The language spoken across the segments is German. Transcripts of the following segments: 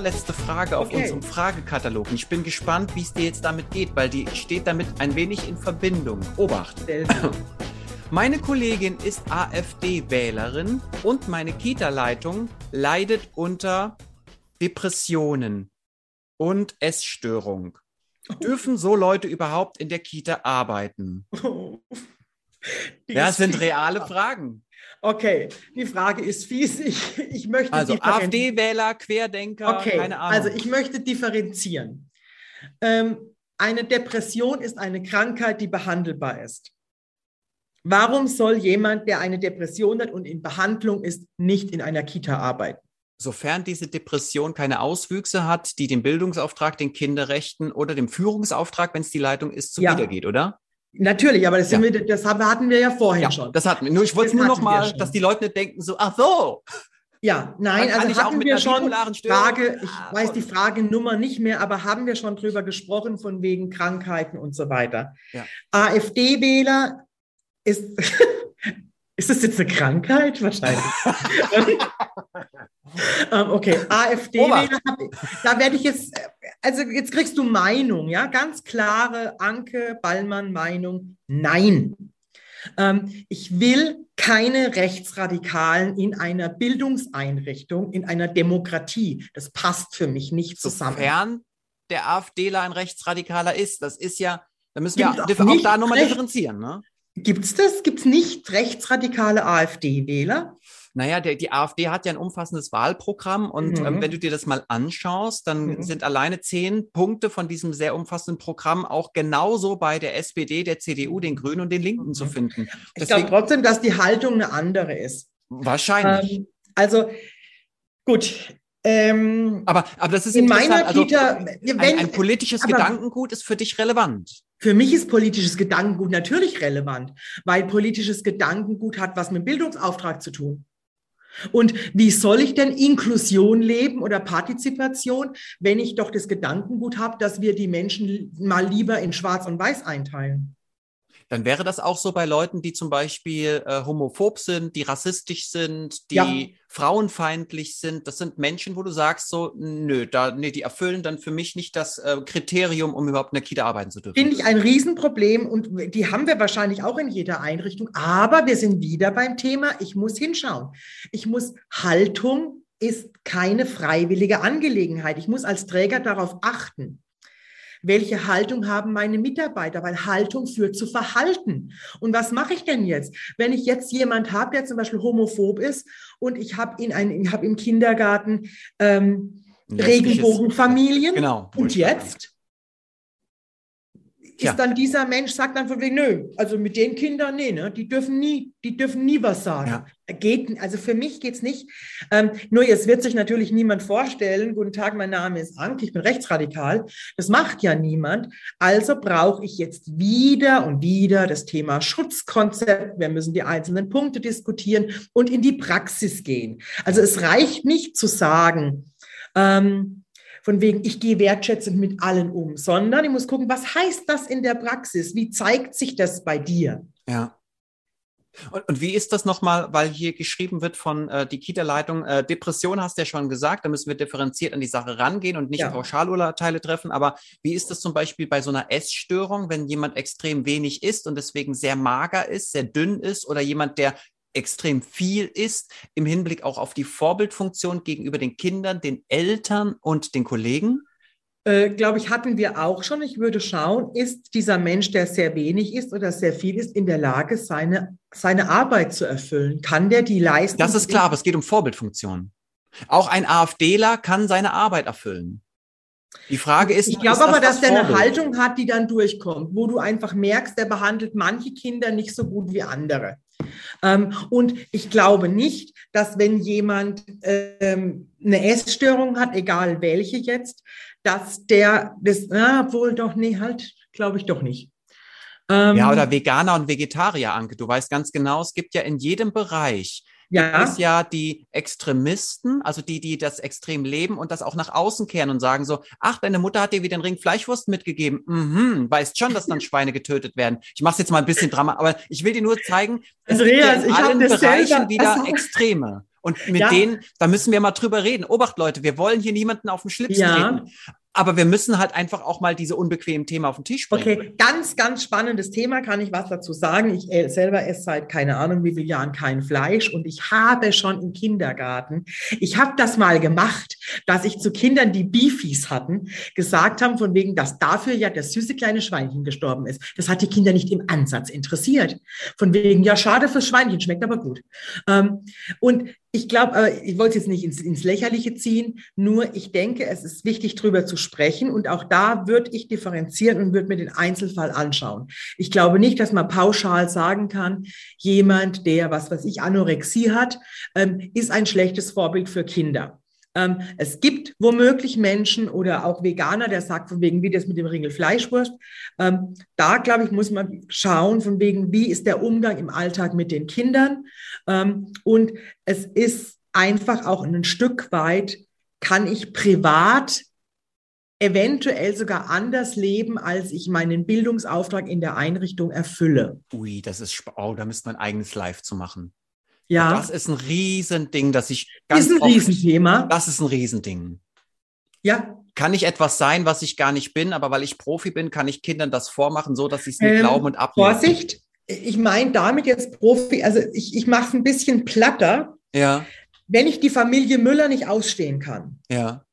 vorletzte Frage auf Okay. unserem Fragekatalog. Ich bin gespannt, wie es dir jetzt damit geht, weil die steht damit ein wenig in Verbindung. Obacht. Meine Kollegin ist AfD-Wählerin und meine Kita-Leitung leidet unter Depressionen und Essstörung. Dürfen so Leute überhaupt in der Kita arbeiten? Ist es sind reale Fragen. Okay, die Frage ist fies. Ich, ich möchte Also AfD-Wähler, Querdenker, Okay, keine Ahnung. also ich möchte differenzieren. Ähm, eine Depression ist eine Krankheit, die behandelbar ist. Warum soll jemand, der eine Depression hat und in Behandlung ist, nicht in einer Kita arbeiten? Sofern diese Depression keine Auswüchse hat, die dem Bildungsauftrag, den Kinderrechten oder dem Führungsauftrag, wenn es die Leitung ist, Ja. zuwidergeht, oder? Natürlich, aber das, Ja. wir, das hatten wir ja vorhin Ja, schon. das hatten wir. Nur ich wollte nur noch mal, dass die Leute nicht denken so, ach so, Ja, nein, also hatten wir schon Frage, ich Ah, weiß die Fragenummer nicht mehr, aber haben wir schon drüber gesprochen von wegen Krankheiten und so weiter. Ja. AfD-Wähler ist, ist das jetzt eine Krankheit? Wahrscheinlich. ähm, okay, AfD-Wähler, hab- da werde ich jetzt, äh, also jetzt kriegst du Meinung, ja, ganz klare Anke Ballmann Meinung, nein. Ähm, ich will keine Rechtsradikalen in einer Bildungseinrichtung, in einer Demokratie. Das passt für mich nicht zusammen. sofern der AfDler ein Rechtsradikaler ist. Das ist ja, da müssen wir Gibt's auch auch da nochmal differenzieren. Ne? Gibt es das? Gibt es nicht rechtsradikale AfD-Wähler? Naja, der, die AfD hat ja ein umfassendes Wahlprogramm und Mhm. ähm, wenn du dir das mal anschaust, dann Mhm. sind alleine zehn Punkte von diesem sehr umfassenden Programm auch genauso bei der SPD, der CDU, den Grünen und den Linken zu Mhm. finden. Ich glaube Deswegen trotzdem, dass die Haltung eine andere ist. wahrscheinlich. Ähm, also gut. Ähm, aber, aber das ist in meiner also, Kita, ein, wenn, ein politisches aber- Gedankengut ist für dich relevant. Für mich ist politisches Gedankengut natürlich relevant, weil politisches Gedankengut hat was mit Bildungsauftrag zu tun. Und wie soll ich denn Inklusion leben oder Partizipation, wenn ich doch das Gedankengut habe, dass wir die Menschen mal lieber in Schwarz und Weiß einteilen? Dann wäre das auch so bei Leuten, die zum Beispiel äh, homophob sind, die rassistisch sind, die Ja. frauenfeindlich sind. Das sind Menschen, wo du sagst so, nö, da, nee, die erfüllen dann für mich nicht das äh, Kriterium, um überhaupt in der Kita arbeiten zu dürfen. Finde ich ein Riesenproblem und die haben wir wahrscheinlich auch in jeder Einrichtung. Aber wir sind wieder beim Thema, ich muss hinschauen. Ich muss, Haltung ist keine freiwillige Angelegenheit. Ich muss als Träger darauf achten. Welche Haltung haben meine Mitarbeiter? Weil Haltung führt zu Verhalten. Und was mache ich denn jetzt? Wenn ich jetzt jemand habe, der zum Beispiel homophob ist und ich habe in ein, ich habe im Kindergarten ähm, Regenbogenfamilien. Genau. Und jetzt? Tja. Ist dann dieser Mensch, sagt dann von wegen, nö, also mit den Kindern, nee, ne, die dürfen nie, die dürfen nie was sagen. Ja. Geht, also für mich geht's nicht. Ähm, nur es wird sich natürlich niemand vorstellen, guten Tag, mein Name ist Anke, ich bin rechtsradikal. Das macht ja niemand. Also brauche ich jetzt wieder und wieder das Thema Schutzkonzept. Wir müssen die einzelnen Punkte diskutieren und in die Praxis gehen. Also es reicht nicht zu sagen, ähm, von wegen, ich gehe wertschätzend mit allen um, sondern ich muss gucken, was heißt das in der Praxis? Wie zeigt sich das bei dir? Ja. Und, und wie ist das nochmal, weil hier geschrieben wird von äh, die Kita-Leitung, äh, Depression hast du ja schon gesagt, da müssen wir differenziert an die Sache rangehen und nicht Ja. Pauschalurteile treffen. Aber wie ist das zum Beispiel bei so einer Essstörung, wenn jemand extrem wenig isst und deswegen sehr mager ist, sehr dünn ist oder jemand, der extrem viel ist, im Hinblick auch auf die Vorbildfunktion gegenüber den Kindern, den Eltern und den Kollegen? Äh, Glaube ich, hatten wir auch schon. Ich würde schauen, ist dieser Mensch, der sehr wenig ist oder sehr viel ist, in der Lage, seine, seine Arbeit zu erfüllen? Kann der die leisten? Das ist klar, aber es geht um Vorbildfunktion. Auch ein AfDler kann seine Arbeit erfüllen. Die Frage ist, Ich ist glaube aber, das dass der eine? Haltung hat, die dann durchkommt, wo du einfach merkst, der behandelt manche Kinder nicht so gut wie andere. Ähm, und ich glaube nicht, dass wenn jemand ähm, eine Essstörung hat, egal welche jetzt, dass der das, na, wohl doch, nee, halt, glaube ich doch nicht. Ähm, Ja, oder Veganer und Vegetarier, Anke. Du weißt ganz genau, es gibt ja in jedem Bereich ja, ist ja die Extremisten, also die, die das extrem leben und das auch nach außen kehren und sagen so, ach, deine Mutter hat dir wieder einen Ring Fleischwurst mitgegeben. Mhm, weißt schon, dass dann Schweine getötet werden. Ich mache es jetzt mal ein bisschen Drama, aber ich will dir nur zeigen, es Andreas, in allen Bereichen selber- wieder also- Extreme. Und mit Ja. denen, da müssen wir mal drüber reden. Obacht, Leute, wir wollen hier niemanden auf den Schlips Ja. treten. Aber wir müssen halt einfach auch mal diese unbequemen Themen auf den Tisch bringen. Okay, ganz, ganz spannendes Thema, kann ich was dazu sagen. Ich äh, selber esse seit keine Ahnung wie vielen Jahren kein Fleisch und ich habe schon im Kindergarten, ich habe das mal gemacht, dass ich zu Kindern, die Beefies hatten, gesagt haben, von wegen, dass dafür ja das süße kleine Schweinchen gestorben ist. Das hat die Kinder nicht im Ansatz interessiert. Von wegen, ja, schade fürs Schweinchen, schmeckt aber gut. Ähm, und ich glaube, äh, ich wollte es jetzt nicht ins, ins Lächerliche ziehen, nur ich denke, es ist wichtig, drüber zu sprechen. Und auch da würde ich differenzieren und würde mir den Einzelfall anschauen. Ich glaube nicht, dass man pauschal sagen kann, jemand, der, was weiß ich, Anorexie hat, ähm, ist ein schlechtes Vorbild für Kinder. Ähm, es gibt womöglich Menschen oder auch Veganer, der sagt von wegen, wie das mit dem Ringel Fleischwurst. Ähm, da, glaube ich, muss man schauen von wegen, wie ist der Umgang im Alltag mit den Kindern. Ähm, und es ist einfach auch ein Stück weit, kann ich privat eventuell sogar anders leben, als ich meinen Bildungsauftrag in der Einrichtung erfülle. Ui, das ist, oh, da müsste man ein eigenes Live zu machen. Ja, Das ist ein Riesending, das ich ganz ist ein oft, Riesenthema. Das ist ein Riesending. Ja, Kann ich etwas sein, was ich gar nicht bin, aber weil ich Profi bin, kann ich Kindern das vormachen, so dass sie es nicht Ähm, glauben und abnehmen. Vorsicht, ich meine damit jetzt Profi, also ich, ich mache es ein bisschen platter, Ja, wenn ich die Familie Müller nicht ausstehen kann. ja,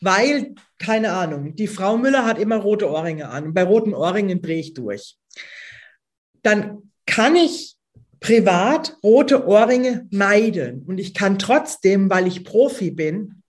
Weil, keine Ahnung, die Frau Müller hat immer rote Ohrringe an. Und bei roten Ohrringen drehe ich durch. Dann kann ich privat rote Ohrringe meiden. Und ich kann trotzdem, weil ich Profi bin,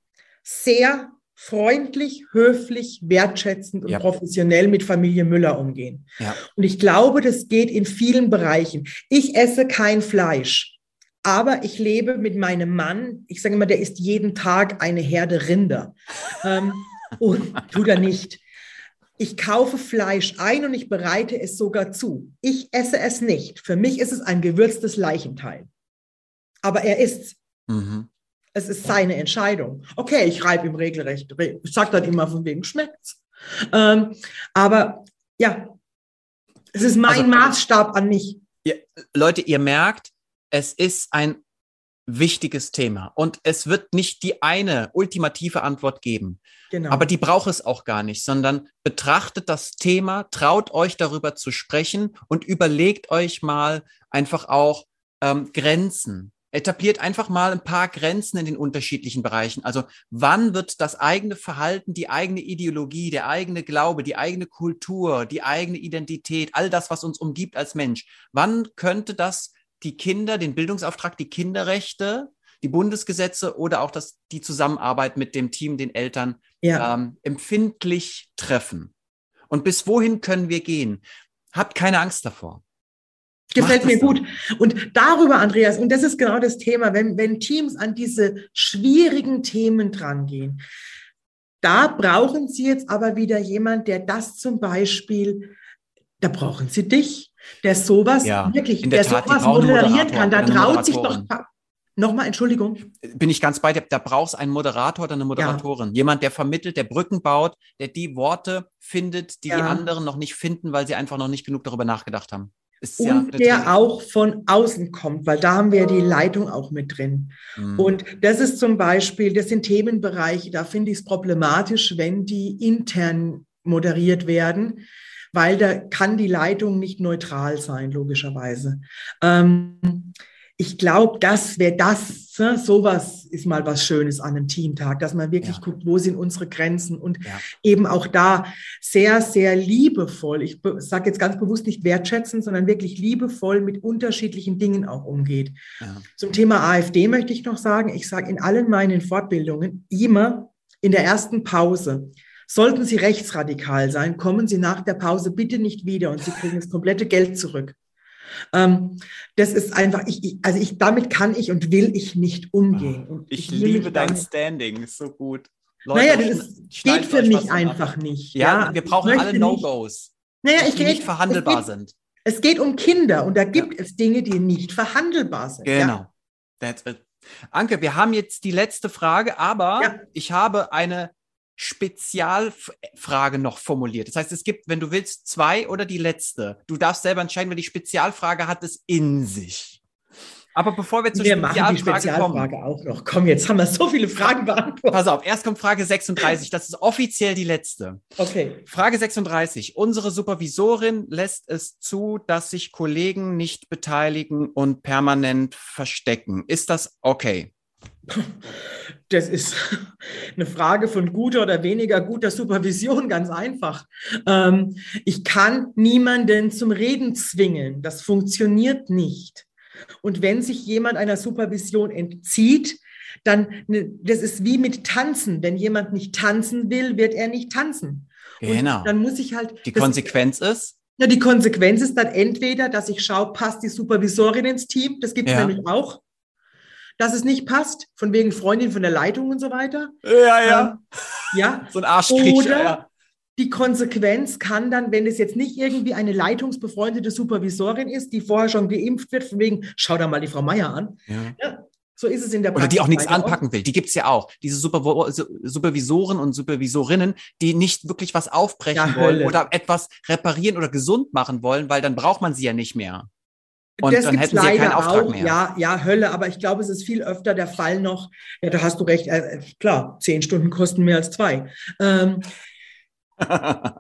sehr freundlich, höflich, wertschätzend und Ja. professionell mit Familie Müller umgehen. ja. Und ich glaube, das geht in vielen Bereichen. Ich esse kein Fleisch, aber ich lebe mit meinem Mann. Ich sage immer, der isst jeden Tag eine Herde Rinder. ähm, und tut er nicht. Ich kaufe Fleisch ein und ich bereite es sogar zu. Ich esse es nicht. Für mich ist es ein gewürztes Leichenteil. Aber er isst Mhm. es ist seine Entscheidung. Okay, ich reibe ihm regelrecht. re- Ich sage dann immer von wegen schmeckt's. Ähm, aber ja, es ist mein Also- Maßstab an mich. Leute, ihr merkt, es ist ein wichtiges Thema und es wird nicht die eine ultimative Antwort geben. Genau. Aber die braucht es auch gar nicht, sondern betrachtet das Thema, traut euch darüber zu sprechen und überlegt euch mal einfach auch ähm, Grenzen. Etabliert einfach mal ein paar Grenzen in den unterschiedlichen Bereichen. Also wann wird das eigene Verhalten, die eigene Ideologie, der eigene Glaube, die eigene Kultur, die eigene Identität, all das, was uns umgibt als Mensch, wann könnte das die Kinder, den Bildungsauftrag, die Kinderrechte, die Bundesgesetze oder auch das, die Zusammenarbeit mit dem Team, den Eltern ja, ähm, empfindlich treffen. Und bis wohin können wir gehen? Habt keine Angst davor. gefällt mir gut. Und darüber, Andreas, und das ist genau das Thema, wenn, wenn Teams an diese schwierigen Themen drangehen, da brauchen sie jetzt aber wieder jemand, der das zum Beispiel, da brauchen sie dich, der sowas Ja, wirklich, der der Tat, die sowas moderieren kann. Da traut sich doch, nochmal, Entschuldigung. Bin ich ganz bei dir. Da brauchst einen Moderator oder eine Moderatorin. Jemand, der vermittelt, der Brücken baut, der die Worte findet, die die Ja. anderen noch nicht finden, weil sie einfach noch nicht genug darüber nachgedacht haben. Ist Und ja der Training. auch von außen kommt, weil da haben wir ja die Leitung auch mit drin. Mhm. Und das ist zum Beispiel, das sind Themenbereiche, da finde ich es problematisch, wenn die intern moderiert werden, weil da kann die Leitung nicht neutral sein, logischerweise. Ähm, ich glaube, das wäre das, ne, sowas ist mal was Schönes an einem Teamtag, dass man wirklich Ja. guckt, wo sind unsere Grenzen und Ja. eben auch da sehr, sehr liebevoll, ich sage jetzt ganz bewusst nicht wertschätzen, sondern wirklich liebevoll mit unterschiedlichen Dingen auch umgeht. Ja. Zum Thema AfD möchte ich noch sagen, ich sage in allen meinen Fortbildungen immer in der ersten Pause, sollten Sie rechtsradikal sein, kommen Sie nach der Pause bitte nicht wieder und Sie kriegen das komplette Geld zurück. Ähm, das ist einfach, ich, ich, also ich, damit kann ich und will ich nicht umgehen. Und Ich will liebe dein damit- Standing, ist so gut. Naja, schn- das ist, geht für mich von ab. einfach nicht. Ja, wir brauchen ich alle No-Gos, Naja, ich die nicht verhandelbar es geht, sind. Es geht um Kinder und da gibt es Dinge, die nicht verhandelbar sind. Ja. Genau. That's it. Anke, wir haben jetzt die letzte Frage, aber Ja. ich habe eine Spezialfrage noch formuliert. Das heißt, es gibt, wenn du willst, zwei oder die letzte. Du darfst selber entscheiden, weil die Spezialfrage hat es in sich. Aber bevor wir zur wir machen die Spezialfrage kommen, auch noch. Komm, jetzt haben wir so viele Fragen beantwortet. Pass auf, erst kommt Frage 36. Das ist offiziell die letzte. Okay. Frage 36. Unsere Supervisorin lässt es zu, dass sich Kollegen nicht beteiligen und permanent verstecken. Ist das okay? Das ist eine Frage von guter oder weniger guter Supervision, ganz einfach. Ähm, ich kann niemanden zum Reden zwingen. Das funktioniert nicht. Und wenn sich jemand einer Supervision entzieht, dann, ne, das ist wie mit Tanzen. Wenn jemand nicht tanzen will, wird er nicht tanzen. Genau. Und dann muss ich halt. Die Konsequenz ist? Ja, die Konsequenz ist dann entweder, dass ich schaue, passt die Supervisorin ins Team. Das gibt es ja. nämlich auch dass es nicht passt, von wegen Freundin von der Leitung und so weiter. Ja, ja. Ähm, ja. so ein Arschkrieg. Oder ja. die Konsequenz kann dann, wenn es jetzt nicht irgendwie eine leitungsbefreundete Supervisorin ist, die vorher schon geimpft wird, von wegen, schau da mal die Frau Meier an. Ja. ja so ist es in der Praxis. Oder die auch nichts anpacken will. Die gibt es ja auch. Diese Super Supervisoren und Supervisorinnen, die nicht wirklich was aufbrechen ja, wollen oder etwas reparieren oder gesund machen wollen, weil dann braucht man sie ja nicht mehr. Und das dann hätten sie keinen Auftrag auch. mehr. Ja, ja, Hölle, aber ich glaube, es ist viel öfter der Fall noch, ja, da hast du recht, äh, klar, zehn Stunden kosten mehr als zwei. Ähm,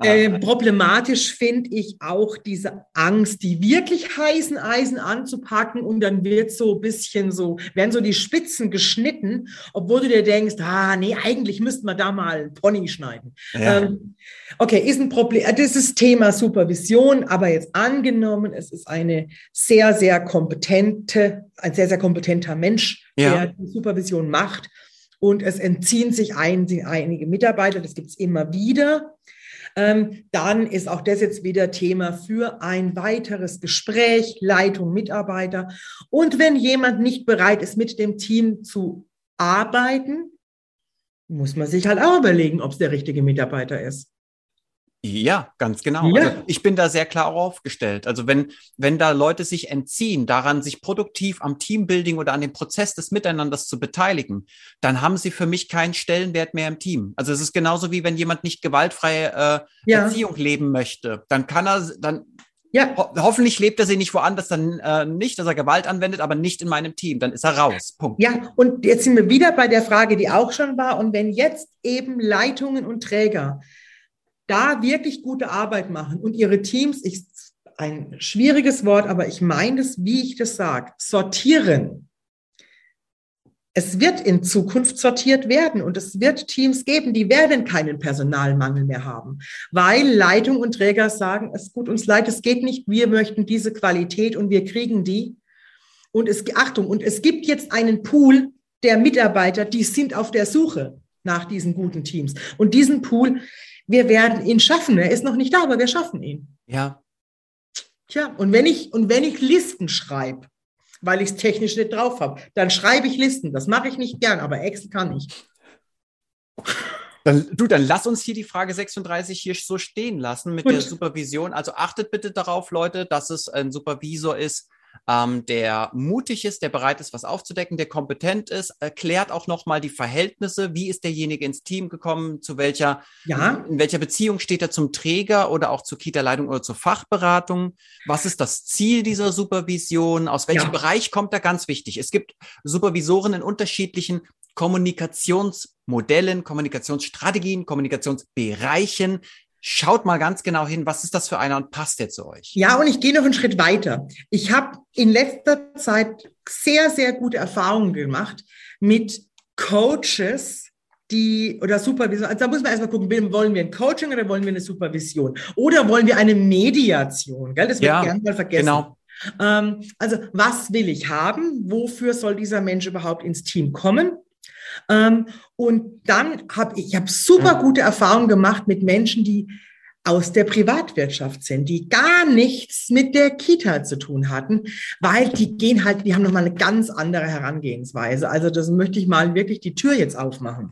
äh, problematisch finde ich auch diese Angst, die wirklich heißen Eisen anzupacken und dann wird so ein bisschen so, werden so die Spitzen geschnitten, obwohl du dir denkst, ah, nee, eigentlich müsste man da mal Pony schneiden. Ja. Ähm, okay, ist ein Problem, äh, das ist Thema Supervision, aber jetzt angenommen, es ist eine sehr, sehr kompetente, ein sehr, sehr kompetenter Mensch, ja. der die Supervision macht und es entziehen sich ein, einige Mitarbeiter, das gibt es immer wieder. Ähm, dann ist auch das jetzt wieder Thema für ein weiteres Gespräch, Leitung, Mitarbeiter. Und wenn jemand nicht bereit ist, mit dem Team zu arbeiten, muss man sich halt auch überlegen, ob es der richtige Mitarbeiter ist. Ja, ganz genau. Ja. Also ich bin da sehr klar aufgestellt. Also wenn, wenn da Leute sich entziehen, daran sich produktiv am Teambuilding oder an dem Prozess des Miteinanders zu beteiligen, dann haben sie für mich keinen Stellenwert mehr im Team. Also es ist genauso wie wenn jemand nicht gewaltfreie äh, ja. Erziehung leben möchte. Dann kann er, dann ja. Ho hoffentlich lebt er sie nicht woanders, dann äh, nicht, dass er Gewalt anwendet, aber nicht in meinem Team. Dann ist er raus. Punkt. Ja, und jetzt sind wir wieder bei der Frage, die auch schon war. Und wenn jetzt eben Leitungen und Träger da wirklich gute Arbeit machen und ihre Teams, ich, ein schwieriges Wort, aber ich meine es, wie ich das sage, sortieren. Es wird in Zukunft sortiert werden und es wird Teams geben, die werden keinen Personalmangel mehr haben, weil Leitung und Träger sagen, es tut uns leid, es geht nicht, wir möchten diese Qualität und wir kriegen die. Und es, Achtung, und es gibt jetzt einen Pool der Mitarbeiter, die sind auf der Suche nach diesen guten Teams. Und diesen Pool, wir werden ihn schaffen. Er ist noch nicht da, aber wir schaffen ihn. Ja. Tja, und wenn ich, und wenn ich Listen schreibe, weil ich es technisch nicht drauf habe, dann schreibe ich Listen. Das mache ich nicht gern, aber Excel kann ich. Dann, du, dann lass uns hier die Frage 36 hier so stehen lassen mit Gut. der Supervision. Also achtet bitte darauf, Leute, dass es ein Supervisor ist, ähm, der mutig ist, der bereit ist, was aufzudecken, der kompetent ist, erklärt auch nochmal die Verhältnisse. Wie ist derjenige ins Team gekommen? Zu welcher, ja. in welcher Beziehung steht er zum Träger oder auch zur Kita-Leitung oder zur Fachberatung? Was ist das Ziel dieser Supervision? Aus welchem ja. Bereich kommt er? Ganz wichtig. Es gibt Supervisoren in unterschiedlichen Kommunikationsmodellen, Kommunikationsstrategien, Kommunikationsbereichen. Schaut mal ganz genau hin, was ist das für einer und passt der zu euch? Ja, und ich gehe noch einen Schritt weiter. Ich habe in letzter Zeit sehr, sehr gute Erfahrungen gemacht mit Coaches, die oder Supervision. Also da muss man erstmal gucken, wollen wir ein Coaching oder wollen wir eine Supervision? Oder wollen wir eine Mediation? Gell? Das wird ja, gerne mal vergessen. Genau. Ähm, also, was will ich haben? Wofür soll dieser Mensch überhaupt ins Team kommen? Ähm, und dann habe ich, ich habe super gute Erfahrungen gemacht mit Menschen, die aus der Privatwirtschaft sind, die gar nichts mit der Kita zu tun hatten, weil die gehen halt, die haben nochmal eine ganz andere Herangehensweise. Also das möchte ich mal wirklich die Tür jetzt aufmachen.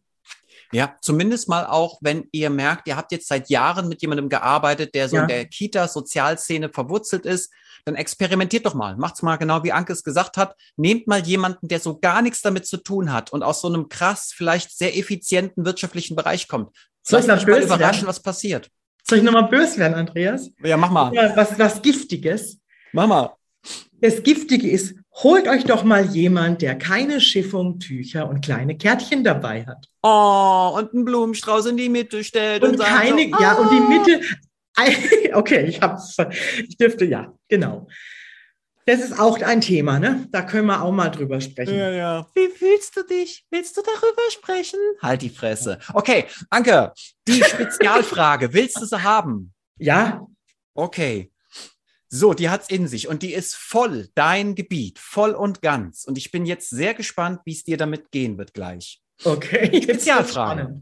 Ja, zumindest mal auch, wenn ihr merkt, ihr habt jetzt seit Jahren mit jemandem gearbeitet, der so ja. in der Kita-Sozialszene verwurzelt ist, dann experimentiert doch mal. Macht's mal genau, wie Anke es gesagt hat. Nehmt mal jemanden, der so gar nichts damit zu tun hat und aus so einem krass, vielleicht sehr effizienten wirtschaftlichen Bereich kommt. Soll ich mal überraschen, was passiert. Soll ich nochmal böse werden, Andreas? Ja, mach mal. Was, was Giftiges. Mach mal. Das Giftige ist holt euch doch mal jemand, der keine Schiffung, Tücher und kleine Kärtchen dabei hat. Oh, und einen Blumenstrauß in die Mitte stellt und, und keine, so, oh. ja, und die ah. Mitte, okay, ich hab's, ich dürfte, ja, genau. Das ist auch ein Thema, ne? Da können wir auch mal drüber sprechen. Ja, ja. Wie fühlst du dich? Willst du darüber sprechen? Halt die Fresse. Okay, Anke, die Spezialfrage, willst du sie haben? Ja. Okay. So, die hat's in sich und die ist voll dein Gebiet, voll und ganz. Und ich bin jetzt sehr gespannt, wie es dir damit gehen wird gleich. Okay. Spezialfrage.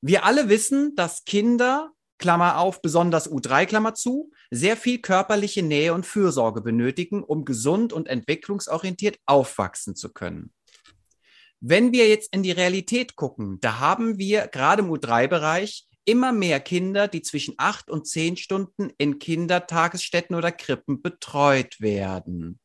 Wir alle wissen, dass Kinder, Klammer auf, besonders U3, Klammer zu, sehr viel körperliche Nähe und Fürsorge benötigen, um gesund und entwicklungsorientiert aufwachsen zu können. Wenn wir jetzt in die Realität gucken, da haben wir gerade im U3-Bereich immer mehr Kinder, die zwischen acht und zehn Stunden in Kindertagesstätten oder Krippen betreut werden.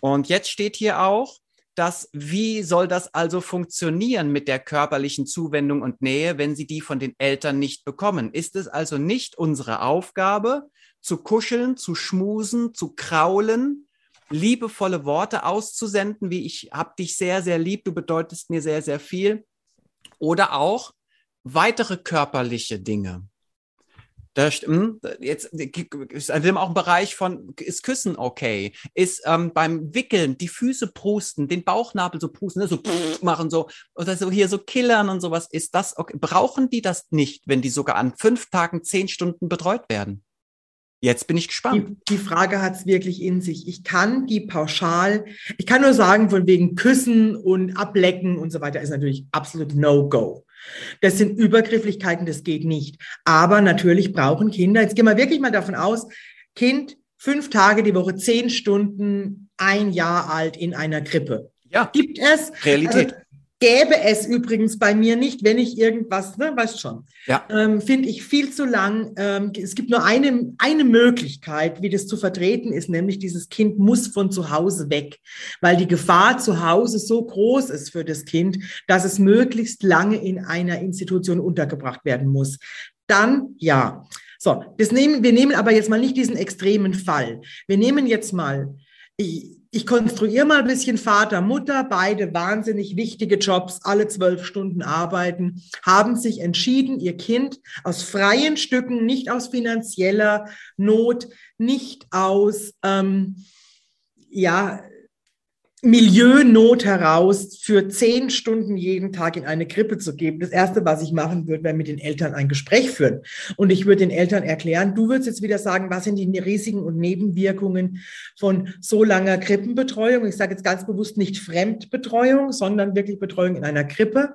Und jetzt steht hier auch, dass wie soll das also funktionieren mit der körperlichen Zuwendung und Nähe, wenn sie die von den Eltern nicht bekommen? Ist es also nicht unsere Aufgabe, zu kuscheln, zu schmusen, zu kraulen, liebevolle Worte auszusenden, wie ich hab dich sehr, sehr lieb, du bedeutest mir sehr, sehr viel. Oder auch weitere körperliche Dinge. Da, hm, jetzt ist auch ein Bereich von, ist Küssen okay? Ist ähm, beim Wickeln die Füße prusten, den Bauchnabel so prusten, ne, so machen so, oder so hier so killern und sowas. Ist das okay? Brauchen die das nicht, wenn die sogar an fünf Tagen zehn Stunden betreut werden? Jetzt bin ich gespannt. Die, die Frage hat es wirklich in sich. Ich kann die pauschal, ich kann nur sagen, von wegen Küssen und Ablecken und so weiter ist natürlich absolut No-Go. Das sind Übergrifflichkeiten, das geht nicht. Aber natürlich brauchen Kinder, jetzt gehen wir wirklich mal davon aus, Kind fünf Tage die Woche, zehn Stunden, ein Jahr alt in einer Krippe. Ja. Gibt es. Realität. Also, Gäbe es übrigens bei mir nicht, wenn ich irgendwas, ne, weißt schon, ja. ähm, finde ich viel zu lang. Ähm, es gibt nur eine, eine Möglichkeit, wie das zu vertreten ist, nämlich dieses Kind muss von zu Hause weg, weil die Gefahr zu Hause so groß ist für das Kind, dass es möglichst lange in einer Institution untergebracht werden muss. Dann ja. So, das nehmen, wir nehmen aber jetzt mal nicht diesen extremen Fall. Wir nehmen jetzt mal, ich, ich konstruiere mal ein bisschen Vater, Mutter, beide wahnsinnig wichtige Jobs, alle zwölf Stunden arbeiten, haben sich entschieden, ihr Kind aus freien Stücken, nicht aus finanzieller Not, nicht aus, ähm, ja, Milieunot heraus für zehn Stunden jeden Tag in eine Krippe zu geben. Das Erste, was ich machen würde, wäre mit den Eltern ein Gespräch führen. Und ich würde den Eltern erklären, du würdest jetzt wieder sagen, was sind die Risiken und Nebenwirkungen von so langer Krippenbetreuung. Ich sage jetzt ganz bewusst nicht Fremdbetreuung, sondern wirklich Betreuung in einer Krippe.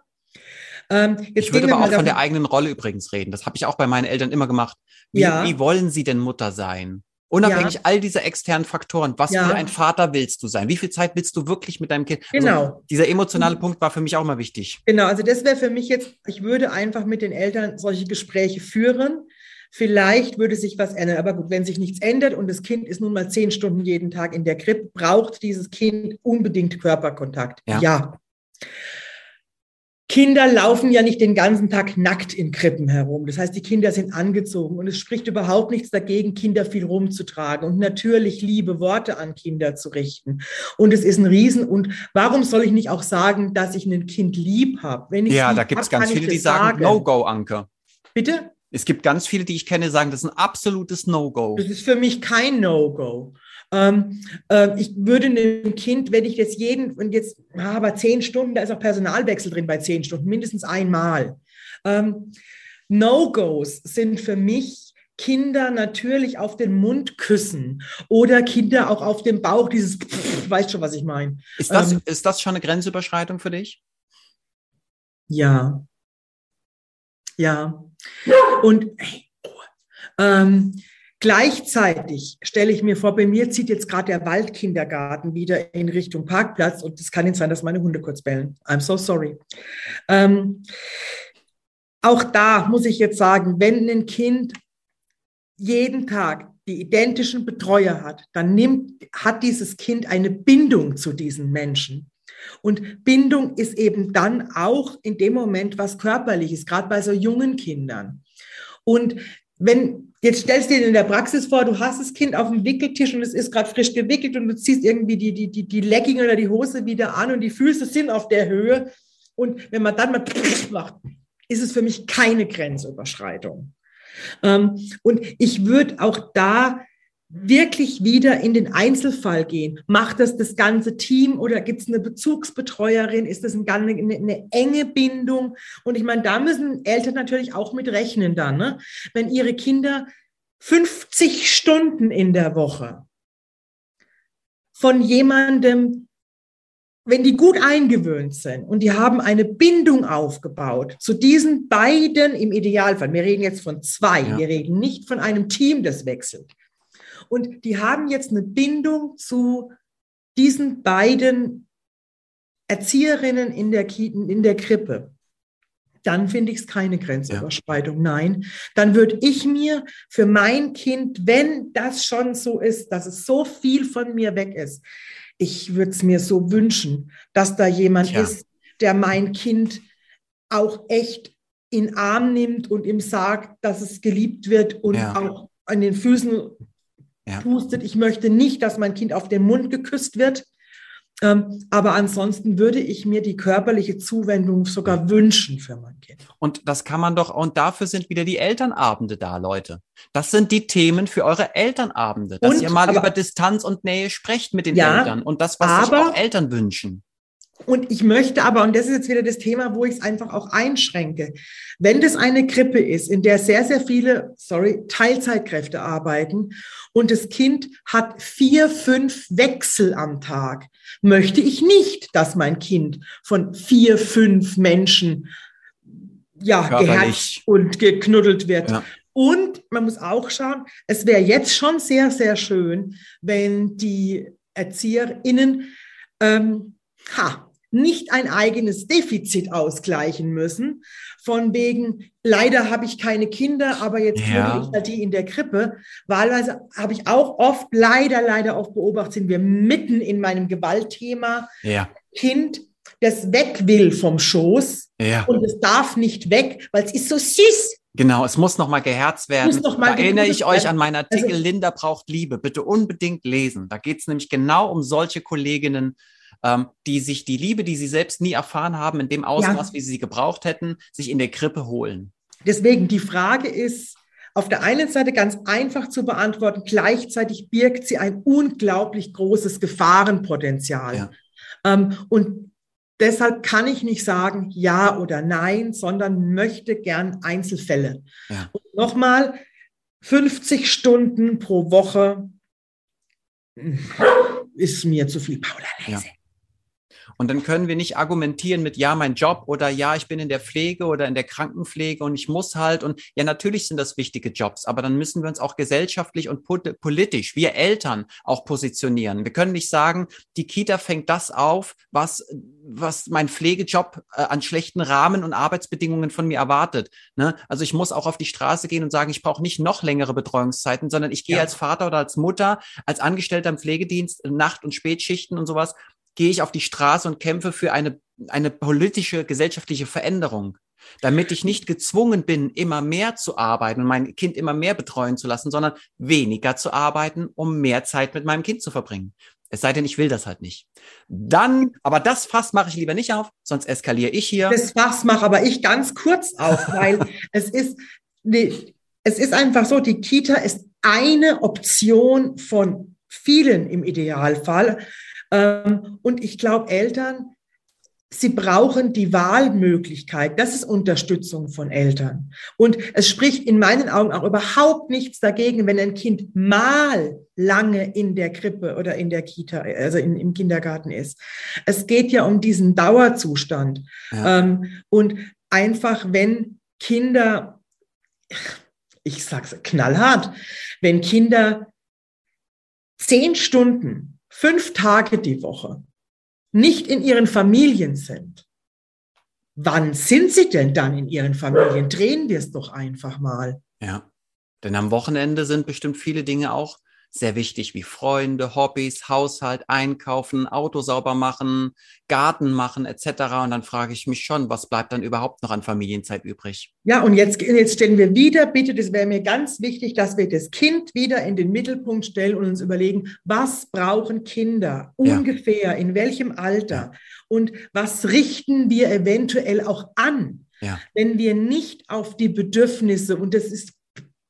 Ähm, ich würde aber auch von der eigenen Rolle übrigens reden. Das habe ich auch bei meinen Eltern immer gemacht. Wie, ja. wie wollen sie denn Mutter sein? Unabhängig ja. all dieser externen Faktoren, was ja. für ein Vater willst du sein? Wie viel Zeit willst du wirklich mit deinem Kind? Also genau. Also dieser emotionale. Punkt war für mich auch immer wichtig. Genau, also das wäre für mich jetzt, ich würde einfach mit den Eltern solche Gespräche führen. Vielleicht würde sich was ändern. Aber gut, wenn sich nichts ändert und das Kind ist nun mal zehn Stunden jeden Tag in der Krippe, braucht dieses Kind unbedingt Körperkontakt. Ja. ja. Kinder laufen ja nicht den ganzen Tag nackt in Krippen herum. Das heißt, die Kinder sind angezogen und es spricht überhaupt nichts dagegen, Kinder viel rumzutragen und natürlich liebe Worte an Kinder zu richten. Und es ist ein Riesen. Und warum soll ich nicht auch sagen, dass ich ein Kind lieb habe? ja, da gibt es ganz viele, die sagen, No-Go, Anke. Bitte? Es gibt ganz viele, die ich kenne, sagen, das ist ein absolutes No-Go. Das ist für mich kein No-Go. Ähm, äh, ich würde einem Kind, wenn ich jetzt jeden, und jetzt, ah, aber zehn Stunden, da ist auch Personalwechsel drin bei zehn Stunden, mindestens einmal. Ähm, No-Gos sind für mich Kinder natürlich auf den Mund küssen oder Kinder auch auf dem Bauch, dieses, pff, weißt schon, was ich meine. Ist das, ähm, ist das schon eine Grenzüberschreitung für dich? Ja. Ja. Und oh, ähm, Gleichzeitig stelle ich mir vor, bei mir zieht jetzt gerade der Waldkindergarten wieder in Richtung Parkplatz und es kann nicht sein, dass meine Hunde kurz bellen. I'm so sorry. Ähm, auch da muss ich jetzt sagen, wenn ein Kind jeden Tag die identischen Betreuer hat, dann nimmt, hat dieses Kind eine Bindung zu diesen Menschen. Und Bindung ist eben dann auch in dem Moment was körperliches, gerade bei so jungen Kindern. Und wenn, jetzt stellst du dir in der Praxis vor, du hast das Kind auf dem Wickeltisch und es ist gerade frisch gewickelt und du ziehst irgendwie die, die, die, die Legging oder die Hose wieder an und die Füße sind auf der Höhe. Und wenn man dann mal macht, ist es für mich keine Grenzüberschreitung. Ähm, und ich würde auch da wirklich wieder in den Einzelfall gehen. Macht das das ganze Team oder gibt es eine Bezugsbetreuerin? Ist das eine, eine, eine, enge Bindung? Und ich meine, da müssen Eltern natürlich auch mit rechnen dann, ne? wenn ihre Kinder 50 Stunden in der Woche von jemandem, wenn die gut eingewöhnt sind und die haben eine Bindung aufgebaut zu diesen beiden im Idealfall, wir reden jetzt von zwei, ja. wir reden nicht von einem Team, das wechselt, und die haben jetzt eine Bindung zu diesen beiden Erzieherinnen in der, in der Krippe. Dann finde ich es keine Grenzüberschreitung. Ja. Nein, dann würde ich mir für mein Kind, wenn das schon so ist, dass es so viel von mir weg ist, ich würde es mir so wünschen, dass da jemand Tja. ist, der mein Kind auch echt in Arm nimmt und ihm sagt, dass es geliebt wird und ja. auch an den Füßen ja. pustet. Ich möchte nicht, dass mein Kind auf den Mund geküsst wird. Ähm, aber ansonsten würde ich mir die körperliche Zuwendung sogar wünschen für mein Kind. Und das kann man doch, und dafür sind wieder die Elternabende da, Leute. Das sind die Themen für eure Elternabende, dass und, ihr mal aber, über Distanz und Nähe sprecht mit den ja, Eltern und das, was aber, sich auch Eltern wünschen. Und ich möchte aber, und das ist jetzt wieder das Thema, wo ich es einfach auch einschränke, wenn das eine Krippe ist, in der sehr, sehr viele, sorry, Teilzeitkräfte arbeiten und das Kind hat vier, fünf Wechsel am Tag, möchte ich nicht, dass mein Kind von vier, fünf Menschen ja, geherzt und geknuddelt wird. Ja. Und man muss auch schauen, es wäre jetzt schon sehr, sehr schön, wenn die ErzieherInnen ähm, ha, nicht ein eigenes Defizit ausgleichen müssen, von wegen, leider habe ich keine Kinder, aber jetzt ja. ich halt die in der Krippe. Wahlweise habe ich auch oft, leider, leider oft beobachtet, sind wir mitten in meinem Gewaltthema. Ja. Kind, das weg will vom Schoß ja. und es darf nicht weg, weil es ist so süß. Genau, es muss nochmal geherzt werden. Noch mal da erinnere ich euch an meinen Artikel also, Linda braucht Liebe. Bitte unbedingt lesen. Da geht es nämlich genau um solche Kolleginnen, ähm, die sich die Liebe, die sie selbst nie erfahren haben, in dem Ausmaß, ja. wie sie sie gebraucht hätten, sich in der Krippe holen. Deswegen, die Frage ist, auf der einen Seite ganz einfach zu beantworten, gleichzeitig birgt sie ein unglaublich großes Gefahrenpotenzial. Ja. Ähm, und deshalb kann ich nicht sagen ja oder nein, sondern möchte gern Einzelfälle. Ja. Und nochmal, 50 Stunden pro Woche ist mir zu viel. Paula, leise. Ja. Und dann können wir nicht argumentieren mit, ja, mein Job oder ja, ich bin in der Pflege oder in der Krankenpflege und ich muss halt. Und ja, natürlich sind das wichtige Jobs, aber dann müssen wir uns auch gesellschaftlich und politisch, wir Eltern, auch positionieren. Wir können nicht sagen, die Kita fängt das auf, was, was mein Pflegejob äh, an schlechten Rahmen und Arbeitsbedingungen von mir erwartet. Ne? Also ich muss auch auf die Straße gehen und sagen, ich brauche nicht noch längere Betreuungszeiten, sondern ich gehe ja. als Vater oder als Mutter, als Angestellter im Pflegedienst, Nacht- und Spätschichten und sowas gehe ich auf die Straße und kämpfe für eine, eine politische, gesellschaftliche Veränderung, damit ich nicht gezwungen bin, immer mehr zu arbeiten und mein Kind immer mehr betreuen zu lassen, sondern weniger zu arbeiten, um mehr Zeit mit meinem Kind zu verbringen. Es sei denn, ich will das halt nicht. Dann, aber das Fass mache ich lieber nicht auf, sonst eskaliere ich hier. Das Fass mache aber ich ganz kurz auf, weil es ist, nee, es ist einfach so, die Kita ist eine Option von vielen im Idealfall. Ähm, und ich glaube, Eltern, sie brauchen die Wahlmöglichkeit. Das ist Unterstützung von Eltern. Und es spricht in meinen Augen auch überhaupt nichts dagegen, wenn ein Kind mal lange in der Krippe oder in der Kita, also in, im Kindergarten ist. Es geht ja um diesen Dauerzustand. Ja. Ähm, und einfach, wenn Kinder, ich sage es knallhart, wenn Kinder zehn Stunden fünf Tage die Woche nicht in ihren Familien sind, wann sind sie denn dann in ihren Familien? Drehen wir es doch einfach mal. Ja, denn am Wochenende sind bestimmt viele Dinge auch sehr wichtig wie Freunde, Hobbys, Haushalt, Einkaufen, Auto sauber machen, Garten machen etc. Und dann frage ich mich schon, was bleibt dann überhaupt noch an Familienzeit übrig? Ja, und jetzt, jetzt stellen wir wieder, bitte, das wäre mir ganz wichtig, dass wir das Kind wieder in den Mittelpunkt stellen und uns überlegen, was brauchen Kinder ungefähr, ja. in welchem Alter und was richten wir eventuell auch an. Ja. Wenn wir nicht auf die Bedürfnisse, und das ist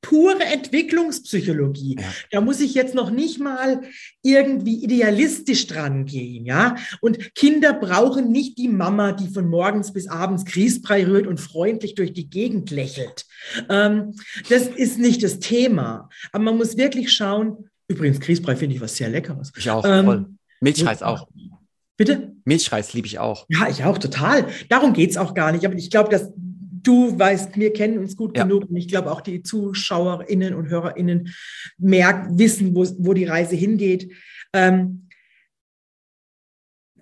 pure Entwicklungspsychologie. Ja. Da muss ich jetzt noch nicht mal irgendwie idealistisch dran gehen, ja. Und Kinder brauchen nicht die Mama, die von morgens bis abends Grießbrei rührt und freundlich durch die Gegend lächelt. Ähm, das ist nicht das Thema. Aber man muss wirklich schauen. Übrigens, Grießbrei finde ich was sehr Leckeres. Ich auch, ähm, voll. Milchreis auch. Bitte? Milchreis liebe ich auch. Ja, ich auch, total. Darum geht es auch gar nicht. Aber ich glaube, dass du weißt, wir kennen uns gut ja. genug und ich glaube auch die ZuschauerInnen und HörerInnen merken, wissen, wo, wo die Reise hingeht. Ähm,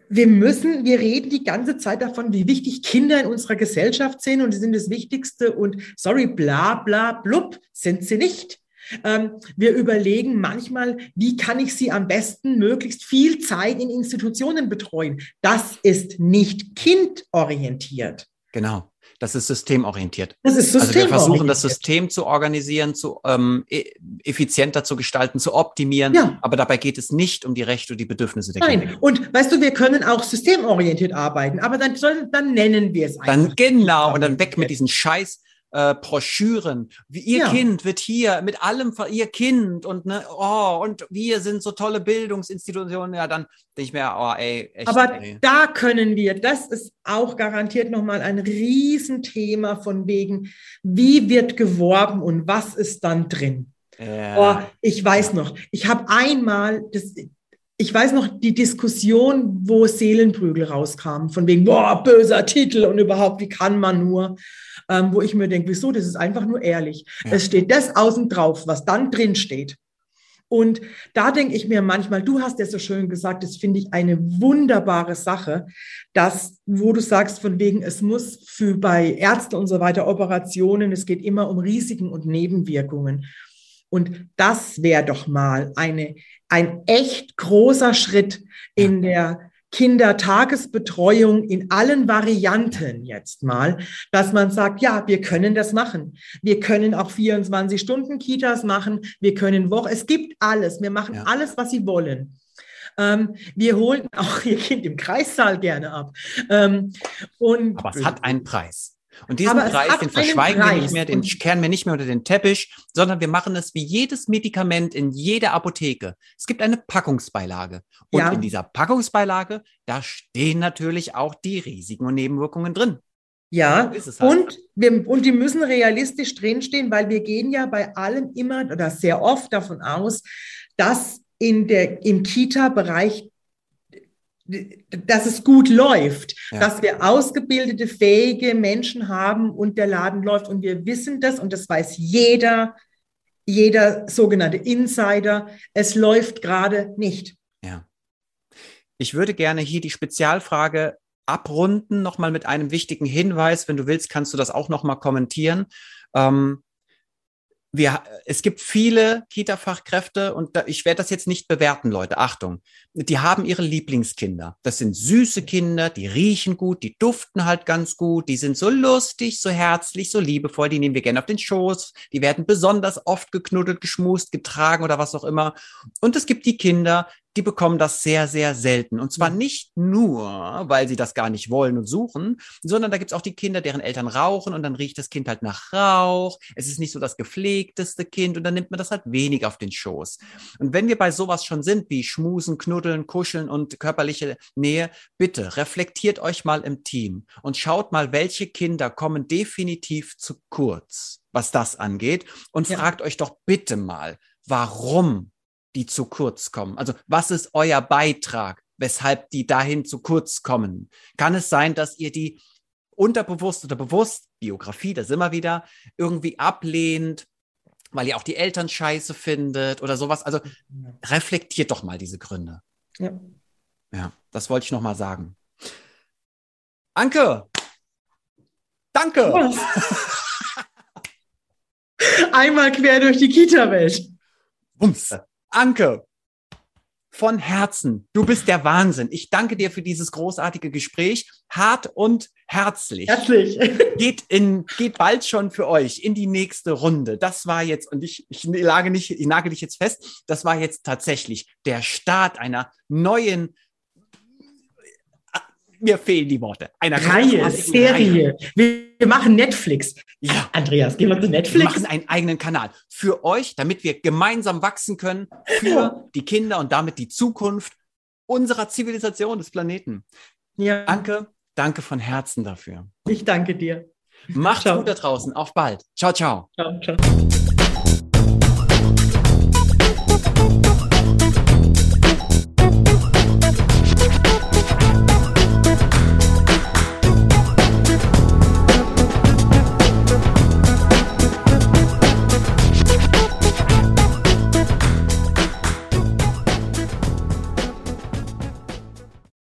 wir müssen, wir reden die ganze Zeit davon, wie wichtig Kinder in unserer Gesellschaft sind und sie sind das Wichtigste und sorry, bla bla blub, sind sie nicht. Ähm, wir überlegen manchmal, wie kann ich sie am besten möglichst viel Zeit in Institutionen betreuen. Das ist nicht kindorientiert. Genau. Das ist systemorientiert. Das ist systemorientiert. Also wir versuchen das System zu organisieren, zu ähm, e, effizienter zu gestalten, zu optimieren. Ja. Aber dabei geht es nicht um die Rechte und die Bedürfnisse der Nein. Kinder. Nein. Und weißt du, wir können auch systemorientiert arbeiten, aber dann, sollen, dann nennen wir es einfach. Dann genau und dann weg mit diesen Scheiß äh, Broschüren. Wie ihr ja. Kind wird hier mit allem, ihr Kind und ne, oh, und wir sind so tolle Bildungsinstitutionen. Ja, dann denke ich mir, oh, ey, echt. Aber ey. da können wir, das ist auch garantiert nochmal ein Riesenthema von wegen, wie wird geworben und was ist dann drin? Ja. Oh, ich weiß noch, ich habe einmal, das, ich weiß noch die Diskussion, wo Seelenprügel rauskamen, von wegen, boah, böser Titel und überhaupt, wie kann man nur? Ähm, wo ich mir denke, wieso? Das ist einfach nur ehrlich. Ja. Es steht das außen drauf, was dann drin steht. Und da denke ich mir manchmal, du hast ja so schön gesagt, das finde ich eine wunderbare Sache, dass, wo du sagst, von wegen, es muss für bei Ärzten und so weiter Operationen, es geht immer um Risiken und Nebenwirkungen. Und das wäre doch mal eine, ein echt großer Schritt in der Kindertagesbetreuung in allen Varianten jetzt mal, dass man sagt, ja, wir können das machen. Wir können auch 24 Stunden Kitas machen. Wir können Woche, es gibt alles. Wir machen ja. alles, was sie wollen. Ähm, wir holen auch ihr Kind im Kreissaal gerne ab. Ähm, und Aber es hat einen Preis. Und diesen Preis, den verschweigen wir nicht mehr, den kehren wir nicht mehr unter den Teppich, sondern wir machen es wie jedes Medikament in jeder Apotheke. Es gibt eine Packungsbeilage. Und ja. in dieser Packungsbeilage, da stehen natürlich auch die Risiken und Nebenwirkungen drin. Ja, halt. und, wir, und die müssen realistisch drinstehen, weil wir gehen ja bei allem immer oder sehr oft davon aus, dass in der, im Kita-Bereich dass es gut läuft, ja. dass wir ausgebildete, fähige Menschen haben und der Laden läuft. Und wir wissen das und das weiß jeder, jeder sogenannte Insider. Es läuft gerade nicht. Ja. Ich würde gerne hier die Spezialfrage abrunden, nochmal mit einem wichtigen Hinweis. Wenn du willst, kannst du das auch nochmal kommentieren. Ähm, wir, es gibt viele Kita-Fachkräfte und da, ich werde das jetzt nicht bewerten, Leute. Achtung, die haben ihre Lieblingskinder. Das sind süße Kinder, die riechen gut, die duften halt ganz gut, die sind so lustig, so herzlich, so liebevoll, die nehmen wir gerne auf den Schoß, die werden besonders oft geknuddelt, geschmust, getragen oder was auch immer. Und es gibt die Kinder, die bekommen das sehr, sehr selten. Und zwar nicht nur, weil sie das gar nicht wollen und suchen, sondern da gibt es auch die Kinder, deren Eltern rauchen und dann riecht das Kind halt nach Rauch. Es ist nicht so das gepflegteste Kind und dann nimmt man das halt wenig auf den Schoß. Und wenn wir bei sowas schon sind, wie Schmusen, Knuddeln, Kuscheln und körperliche Nähe, bitte reflektiert euch mal im Team und schaut mal, welche Kinder kommen definitiv zu kurz, was das angeht und ja. fragt euch doch bitte mal, warum die zu kurz kommen? Also was ist euer Beitrag, weshalb die dahin zu kurz kommen? Kann es sein, dass ihr die unterbewusst oder bewusst, Biografie, das immer wieder, irgendwie ablehnt, weil ihr auch die Eltern scheiße findet oder sowas? Also reflektiert doch mal diese Gründe. Ja. Ja, das wollte ich noch mal sagen. Anke, danke. Einmal quer durch die Kita-Welt. Bums. Anke, von Herzen, du bist der Wahnsinn. Ich danke dir für dieses großartige Gespräch. Hart und herzlich. Herzlich. Geht, in, geht bald schon für euch in die nächste Runde. Das war jetzt, und ich, ich, lage nicht, ich nagel dich jetzt fest, das war jetzt tatsächlich der Start einer neuen mir fehlen die Worte. Einer Reihe, Serie. Reihe. Wir machen Netflix. Ja. Andreas, gehen wir zu Netflix. Wir machen einen eigenen Kanal für euch, damit wir gemeinsam wachsen können für die Kinder und damit die Zukunft unserer Zivilisation des Planeten. Ja. Danke, danke von Herzen dafür. Ich danke dir. Macht's ciao. gut da draußen. Auf bald. Ciao, ciao. Ciao, ciao.